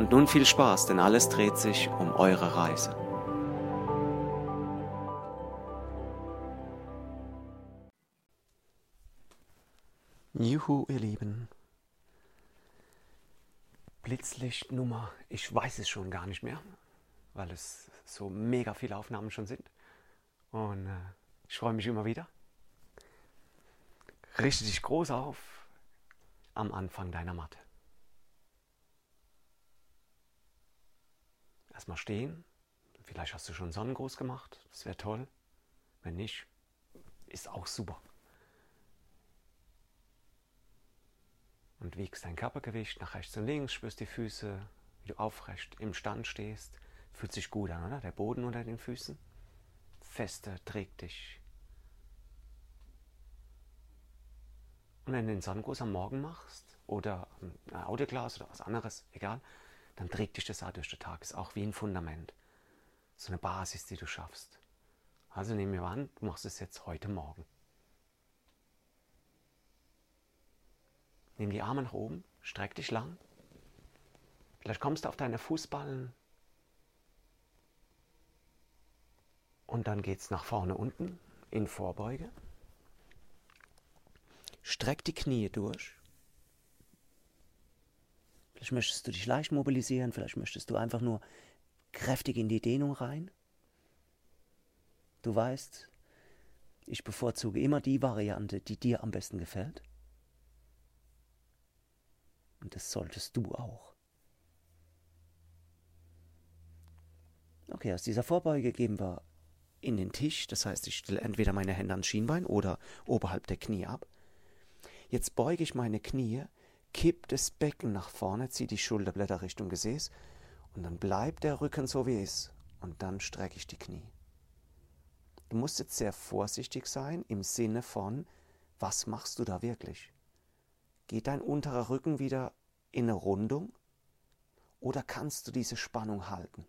Und nun viel Spaß, denn alles dreht sich um eure Reise. Juhu, ihr Lieben. Blitzlichtnummer, ich weiß es schon gar nicht mehr, weil es so mega viele Aufnahmen schon sind. Und äh, ich freue mich immer wieder. Richte dich groß auf am Anfang deiner Matte. Erstmal stehen. Vielleicht hast du schon Sonnengruß gemacht. Das wäre toll. Wenn nicht, ist auch super. Und wiegst dein Körpergewicht nach rechts und links, spürst die Füße, wie du aufrecht im Stand stehst. Fühlt sich gut an, oder? Der Boden unter den Füßen. Feste trägt dich. Und wenn du den Sonnengruß am Morgen machst oder ein Autoglas oder was anderes, egal, dann trägt dich das auch durch den Tag. Ist auch wie ein Fundament. So eine Basis, die du schaffst. Also nehmen wir an, du machst es jetzt heute Morgen. Nimm die Arme nach oben, streck dich lang. Vielleicht kommst du auf deine Fußballen. Und dann geht es nach vorne unten in Vorbeuge. Streck die Knie durch. Vielleicht möchtest du dich leicht mobilisieren, vielleicht möchtest du einfach nur kräftig in die Dehnung rein. Du weißt, ich bevorzuge immer die Variante, die dir am besten gefällt. Und das solltest du auch. Okay, aus dieser Vorbeuge geben wir in den Tisch. Das heißt, ich stelle entweder meine Hände ans Schienbein oder oberhalb der Knie ab. Jetzt beuge ich meine Knie kipp das Becken nach vorne, zieh die Schulterblätter Richtung Gesäß und dann bleibt der Rücken so wie ist und dann strecke ich die Knie. Du musst jetzt sehr vorsichtig sein im Sinne von, was machst du da wirklich? Geht dein unterer Rücken wieder in eine Rundung oder kannst du diese Spannung halten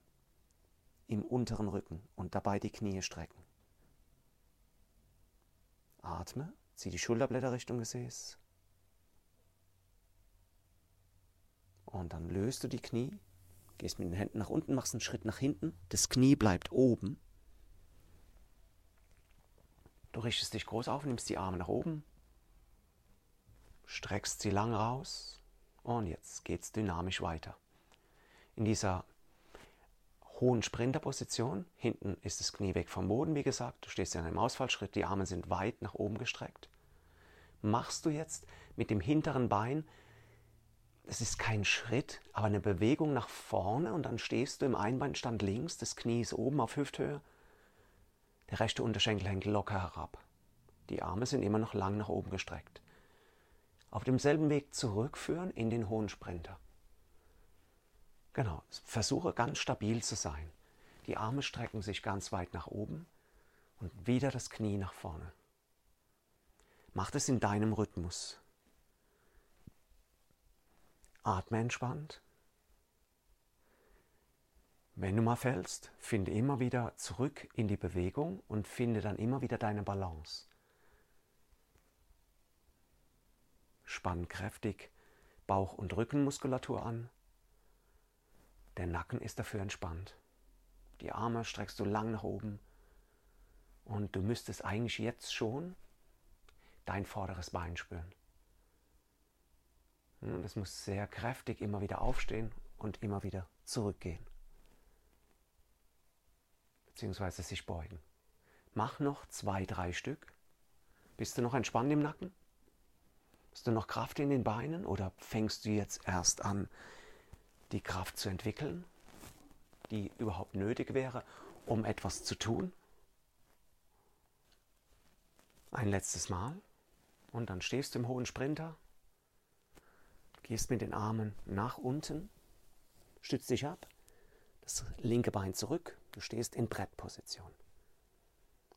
im unteren Rücken und dabei die Knie strecken? Atme, zieh die Schulterblätter Richtung Gesäß Und dann löst du die Knie, gehst mit den Händen nach unten, machst einen Schritt nach hinten, das Knie bleibt oben. Du richtest dich groß auf, nimmst die Arme nach oben, streckst sie lang raus und jetzt geht es dynamisch weiter. In dieser hohen Sprinterposition, hinten ist das Knie weg vom Boden, wie gesagt, du stehst in einem Ausfallschritt, die Arme sind weit nach oben gestreckt. Machst du jetzt mit dem hinteren Bein es ist kein Schritt, aber eine Bewegung nach vorne und dann stehst du im Einbeinstand links, das Knie ist oben auf Hüfthöhe, der rechte Unterschenkel hängt locker herab. Die Arme sind immer noch lang nach oben gestreckt. Auf demselben Weg zurückführen in den hohen Sprinter. Genau, versuche ganz stabil zu sein. Die Arme strecken sich ganz weit nach oben und wieder das Knie nach vorne. Mach das in deinem Rhythmus. Atme entspannt. Wenn du mal fällst, finde immer wieder zurück in die Bewegung und finde dann immer wieder deine Balance. Spann kräftig Bauch- und Rückenmuskulatur an. Der Nacken ist dafür entspannt. Die Arme streckst du lang nach oben und du müsstest eigentlich jetzt schon dein vorderes Bein spüren. Und es muss sehr kräftig immer wieder aufstehen und immer wieder zurückgehen. Beziehungsweise sich beugen. Mach noch zwei, drei Stück. Bist du noch entspannt im Nacken? Hast du noch Kraft in den Beinen oder fängst du jetzt erst an, die Kraft zu entwickeln, die überhaupt nötig wäre, um etwas zu tun? Ein letztes Mal und dann stehst du im hohen Sprinter Gehst mit den Armen nach unten, stützt dich ab. Das linke Bein zurück. Du stehst in Brettposition.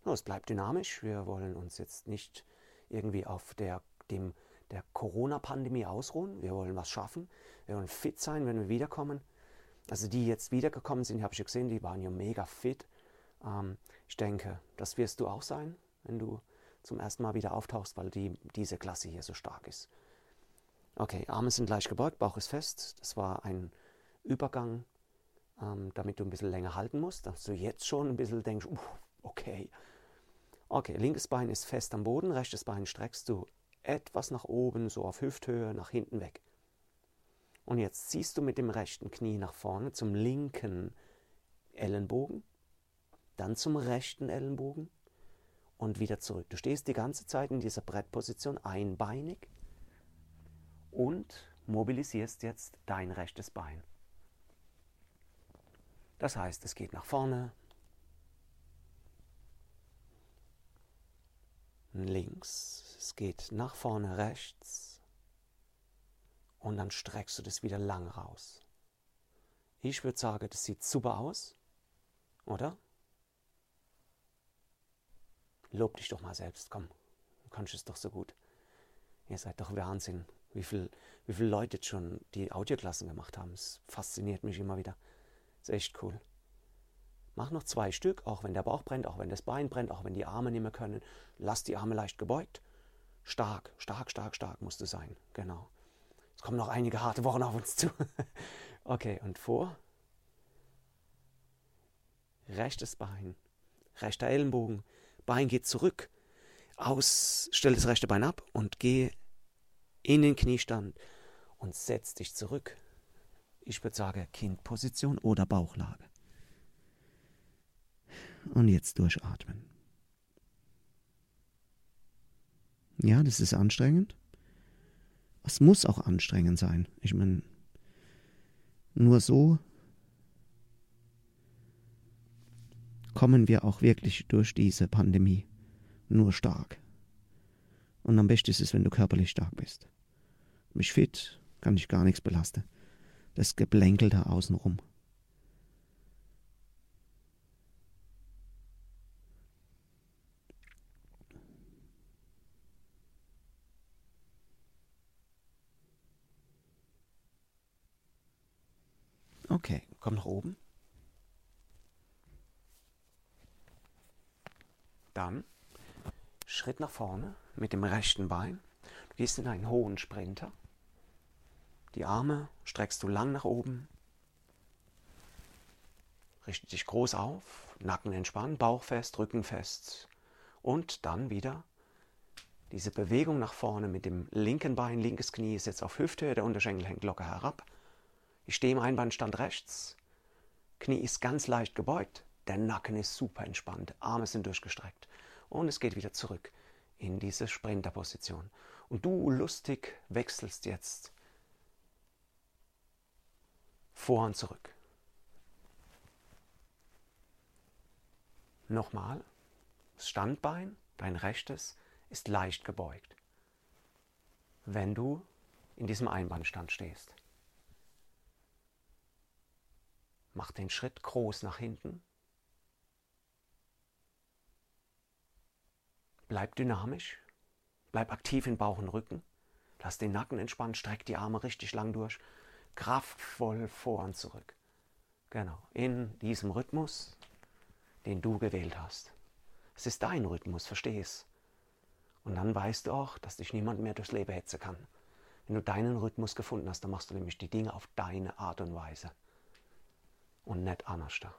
Es bleibt dynamisch. Wir wollen uns jetzt nicht irgendwie auf der, der Corona-Pandemie ausruhen. Wir wollen was schaffen. Wir wollen fit sein, wenn wir wiederkommen. Also die jetzt wiedergekommen sind, habe ich gesehen, die waren ja mega fit. Ähm, ich denke, das wirst du auch sein, wenn du zum ersten Mal wieder auftauchst, weil die, diese Klasse hier so stark ist. Okay, Arme sind leicht gebeugt, Bauch ist fest. Das war ein Übergang, ähm, damit du ein bisschen länger halten musst, dass du jetzt schon ein bisschen denkst, uh, okay. Okay, linkes Bein ist fest am Boden, rechtes Bein streckst du etwas nach oben, so auf Hüfthöhe, nach hinten weg. Und jetzt ziehst du mit dem rechten Knie nach vorne zum linken Ellenbogen, dann zum rechten Ellenbogen und wieder zurück. Du stehst die ganze Zeit in dieser Brettposition einbeinig und mobilisierst jetzt dein rechtes Bein. Das heißt, es geht nach vorne, links, es geht nach vorne rechts und dann streckst du das wieder lang raus. Ich würde sagen, das sieht super aus, oder? Lob dich doch mal selbst, komm, du kannst es doch so gut. Ihr seid doch Wahnsinn, wie viele wie viel Leute jetzt schon die Audioklassen gemacht haben. Es fasziniert mich immer wieder. Ist echt cool. Mach noch zwei Stück, auch wenn der Bauch brennt, auch wenn das Bein brennt, auch wenn die Arme nicht mehr können. Lass die Arme leicht gebeugt. Stark, stark, stark, stark musst du sein. Genau. Es kommen noch einige harte Wochen auf uns zu. okay, und vor. Rechtes Bein, rechter Ellenbogen, Bein geht zurück. Aus, stell das rechte Bein ab und geh in den Kniestand und setz dich zurück. Ich würde sagen Kindposition oder Bauchlage. Und jetzt durchatmen. Ja, das ist anstrengend. Es muss auch anstrengend sein. Ich meine, nur so kommen wir auch wirklich durch diese Pandemie. Nur stark. Und am besten ist es, wenn du körperlich stark bist. Mich fit, kann ich gar nichts belasten. Das Geplänkel da außenrum. Okay, komm nach oben. Dann Schritt nach vorne mit dem rechten Bein. Du gehst in einen hohen Sprinter. Die Arme streckst du lang nach oben. Richte dich groß auf, Nacken entspannen, Bauch fest, Rücken fest. Und dann wieder diese Bewegung nach vorne mit dem linken Bein, linkes Knie ist jetzt auf Hüfthöhe, der Unterschenkel hängt locker herab. Ich stehe im Einbandstand rechts, Knie ist ganz leicht gebeugt, der Nacken ist super entspannt, Arme sind durchgestreckt und es geht wieder zurück in diese Sprinterposition. Und du lustig wechselst jetzt vor und zurück. Nochmal, das Standbein, dein rechtes, ist leicht gebeugt, wenn du in diesem Einbandstand stehst. Mach den Schritt groß nach hinten Bleib dynamisch, bleib aktiv in Bauch und Rücken, lass den Nacken entspannen, streck die Arme richtig lang durch, kraftvoll vor und zurück. Genau, in diesem Rhythmus, den du gewählt hast. Es ist dein Rhythmus, versteh. Und dann weißt du auch, dass dich niemand mehr durchs Leben hetzen kann. Wenn du deinen Rhythmus gefunden hast, dann machst du nämlich die Dinge auf deine Art und Weise. Und nicht anders da.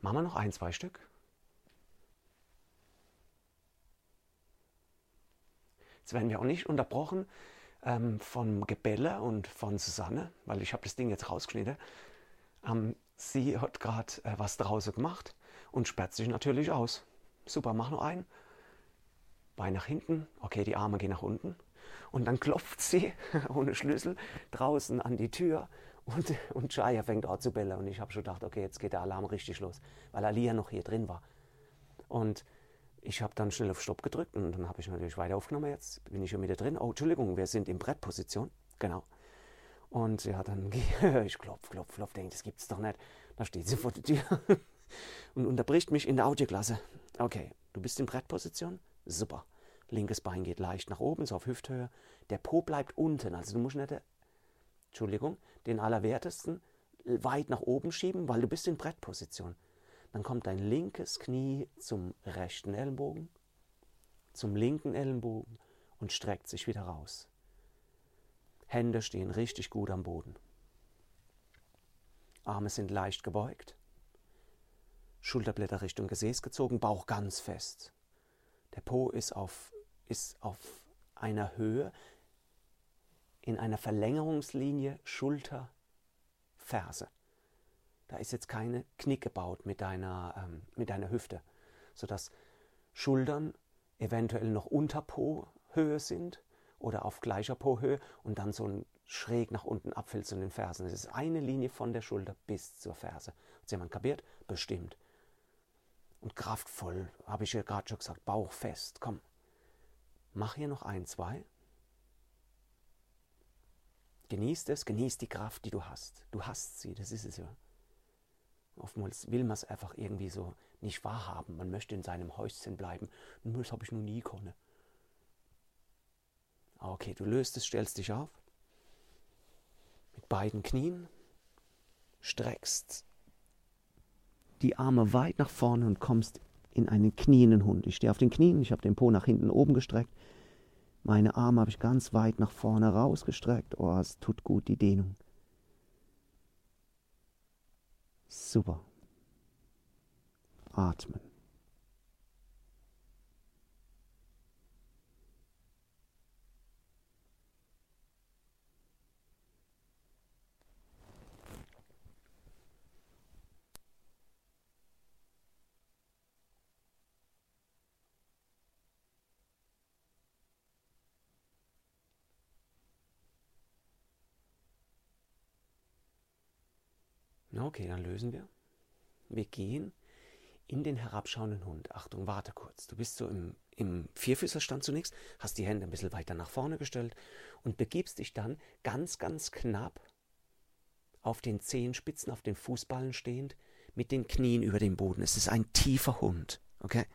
Machen wir noch ein, zwei Stück. Jetzt werden wir auch nicht unterbrochen ähm, von Gebelle und von Susanne, weil ich habe das Ding jetzt rausgeschnitten. Ähm, sie hat gerade äh, was draußen gemacht und sperrt sich natürlich aus. Super, mach noch einen. Bein nach hinten, okay, die Arme gehen nach unten. Und dann klopft sie ohne Schlüssel draußen an die Tür und, und Shaya fängt an zu bellen. Und ich habe schon gedacht, okay, jetzt geht der Alarm richtig los, weil Alia noch hier drin war. Und ich habe dann schnell auf Stopp gedrückt und dann habe ich natürlich weiter aufgenommen. Jetzt bin ich schon wieder drin. Oh, Entschuldigung, wir sind in Brettposition. Genau. Und ja, dann gehe ich klopf, klopf, klopf, denke, das gibt's doch nicht. Da steht sie vor der Tür und unterbricht mich in der Audioklasse. Okay, du bist in Brettposition? Super. Linkes Bein geht leicht nach oben, so auf Hüfthöhe. Der Po bleibt unten, also du musst nicht, Entschuldigung, den Allerwertesten weit nach oben schieben, weil du bist in Brettposition. Dann kommt dein linkes Knie zum rechten Ellenbogen, zum linken Ellenbogen und streckt sich wieder raus. Hände stehen richtig gut am Boden. Arme sind leicht gebeugt. Schulterblätter Richtung Gesäß gezogen, Bauch ganz fest. Der Po ist auf, ist auf einer Höhe, in einer Verlängerungslinie Schulter, Ferse. Da ist jetzt keine Knick gebaut mit deiner, ähm, mit deiner Hüfte, sodass Schultern eventuell noch unter Po-Höhe sind oder auf gleicher Po-Höhe und dann so ein schräg nach unten abfällt zu den Fersen. Es ist eine Linie von der Schulter bis zur Ferse. Hat jemand kapiert? Bestimmt. Und kraftvoll, habe ich ja gerade schon gesagt, Bauch fest. Komm, mach hier noch ein, zwei. Genießt es, genießt die Kraft, die du hast. Du hast sie, das ist es ja. Oftmals will man es einfach irgendwie so nicht wahrhaben. Man möchte in seinem Häuschen bleiben. Das habe ich noch nie können. Ah, okay, du löst es, stellst dich auf. Mit beiden Knien. Streckst die Arme weit nach vorne und kommst in einen knienden Hund. Ich stehe auf den Knien, ich habe den Po nach hinten oben gestreckt. Meine Arme habe ich ganz weit nach vorne rausgestreckt. Oh, es tut gut, die Dehnung. Super. Atmen. Okay, dann lösen wir. Wir gehen in den herabschauenden Hund. Achtung, warte kurz. Du bist so im, im Vierfüßerstand zunächst, hast die Hände ein bisschen weiter nach vorne gestellt und begibst dich dann ganz, ganz knapp auf den Zehenspitzen, auf den Fußballen stehend, mit den Knien über dem Boden. Es ist ein tiefer Hund. Okay?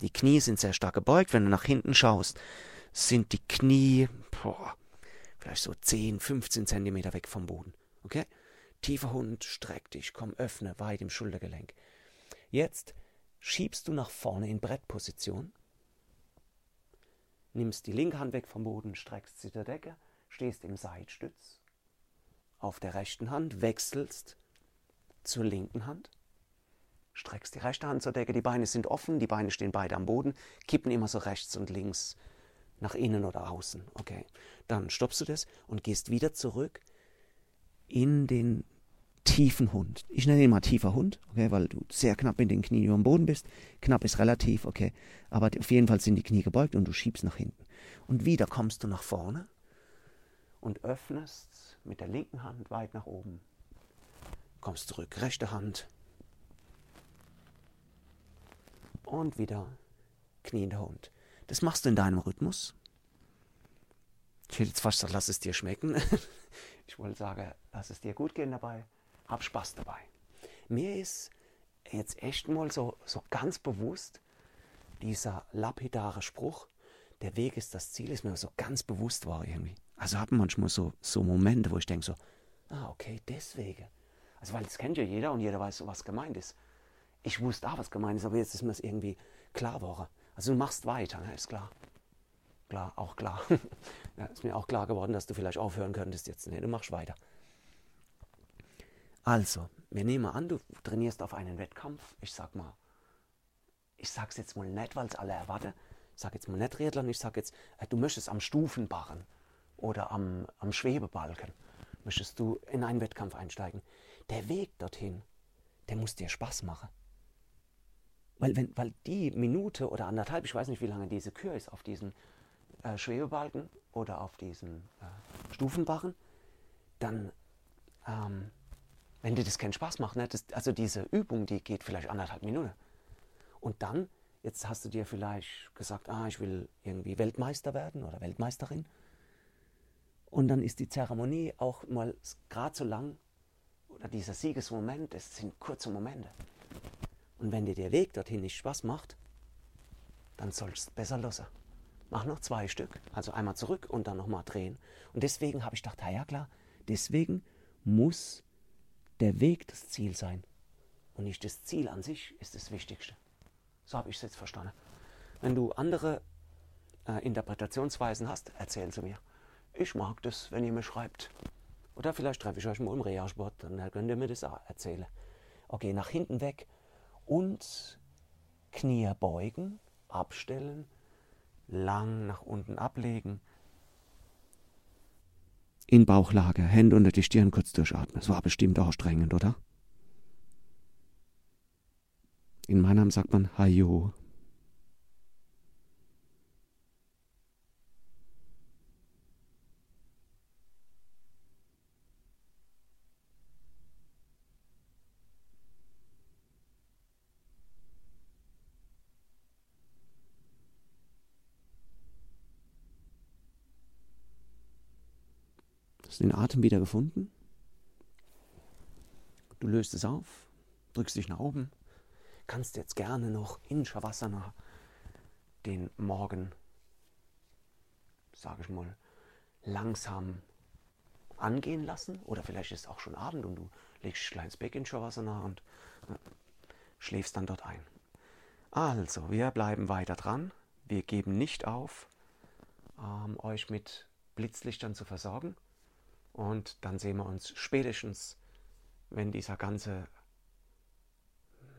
Die Knie sind sehr stark gebeugt. Wenn du nach hinten schaust, sind die Knie boah, vielleicht so 10, 15 Zentimeter weg vom Boden. Okay? Tiefer Hund, streck dich, komm, öffne weit im Schultergelenk. Jetzt schiebst du nach vorne in Brettposition, nimmst die linke Hand weg vom Boden, streckst sie der Decke, stehst im Seitstütz, auf der rechten Hand, wechselst zur linken Hand, streckst die rechte Hand zur Decke, die Beine sind offen, die Beine stehen beide am Boden, kippen immer so rechts und links nach innen oder außen. Okay, dann stoppst du das und gehst wieder zurück in den tiefen Hund. Ich nenne ihn mal tiefer Hund, okay, weil du sehr knapp mit den Knien über dem Boden bist. Knapp ist relativ, okay. Aber auf jeden Fall sind die Knie gebeugt und du schiebst nach hinten. Und wieder kommst du nach vorne und öffnest mit der linken Hand weit nach oben. Kommst zurück, rechte Hand. Und wieder kniender Hund. Das machst du in deinem Rhythmus. Ich hätte jetzt fast gesagt, lass es dir schmecken. ich wollte sagen, lass es dir gut gehen dabei hab Spaß dabei. Mir ist jetzt echt mal so, so ganz bewusst dieser lapidare Spruch, der Weg ist das Ziel, ist mir so ganz bewusst war irgendwie. Also habe manchmal so, so Momente, wo ich denke so, ah, okay, deswegen. Also weil das kennt ja jeder und jeder weiß, was gemeint ist. Ich wusste auch, was gemeint ist, aber jetzt ist mir das irgendwie klar geworden. Also du machst weiter, ne? ist klar. Klar, auch klar. ja, ist mir auch klar geworden, dass du vielleicht aufhören könntest jetzt. Ne, du machst weiter. Also, wir nehmen an, du trainierst auf einen Wettkampf. Ich sag mal, ich sag's jetzt mal nicht, weil es alle erwarten. Ich sag jetzt mal nicht Triathlon, ich sag jetzt, äh, du möchtest am Stufenbarren oder am, am Schwebebalken, möchtest du in einen Wettkampf einsteigen. Der Weg dorthin, der muss dir Spaß machen. Weil, wenn, weil die Minute oder anderthalb, ich weiß nicht, wie lange diese Kür ist auf diesen äh, Schwebebalken oder auf diesen äh, Stufenbarren, dann ähm, wenn dir das keinen Spaß macht, ne? Das, also diese Übung, die geht vielleicht anderthalb Minuten. Und dann, jetzt hast du dir vielleicht gesagt, ah, ich will irgendwie Weltmeister werden oder Weltmeisterin. Und dann ist die Zeremonie auch mal gerade so lang, oder dieser Siegesmoment, es sind kurze Momente. Und wenn dir der Weg dorthin nicht Spaß macht, dann sollst du besser lassen. Mach noch zwei Stück, also einmal zurück und dann nochmal drehen. Und deswegen habe ich gedacht, ja klar, deswegen muss der Weg das Ziel sein. Und nicht das Ziel an sich ist das Wichtigste. So habe ich es jetzt verstanden. Wenn du andere äh, Interpretationsweisen hast, erzähl sie mir. Ich mag das, wenn ihr mir schreibt. Oder vielleicht treffe ich euch mal im Reha-Sport, dann könnt ihr mir das auch erzählen. Okay, nach hinten weg und Knie beugen, abstellen, lang nach unten ablegen. In Bauchlage, Hände unter die Stirn kurz durchatmen. Das war bestimmt auch strengend, oder? In meinem sagt man Hayo. Hast den Atem wieder gefunden? Du löst es auf, drückst dich nach oben, kannst jetzt gerne noch in Shavasana den Morgen, sage ich mal, langsam angehen lassen. Oder vielleicht ist es auch schon Abend und du legst kleines Beck in Shavasana und äh, schläfst dann dort ein. Also, wir bleiben weiter dran. Wir geben nicht auf, ähm, euch mit Blitzlichtern zu versorgen. Und dann sehen wir uns spätestens, wenn dieser ganze,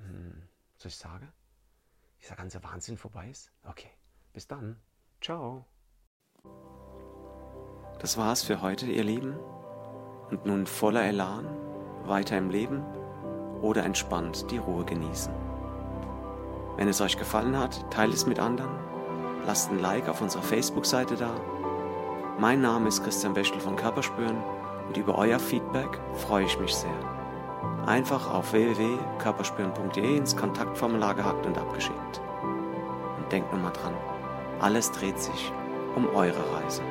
hm, soll ich sagen, dieser ganze Wahnsinn vorbei ist. Okay, bis dann. Ciao. Das war's für heute, ihr Lieben. Und nun voller Elan, weiter im Leben oder entspannt die Ruhe genießen. Wenn es euch gefallen hat, teilt es mit anderen, lasst ein Like auf unserer Facebook-Seite da mein Name ist Christian Wäschel von Körperspüren und über euer Feedback freue ich mich sehr. Einfach auf www.körperspüren.de ins Kontaktformular gehackt und abgeschickt. Und denkt nur mal dran, alles dreht sich um eure Reise.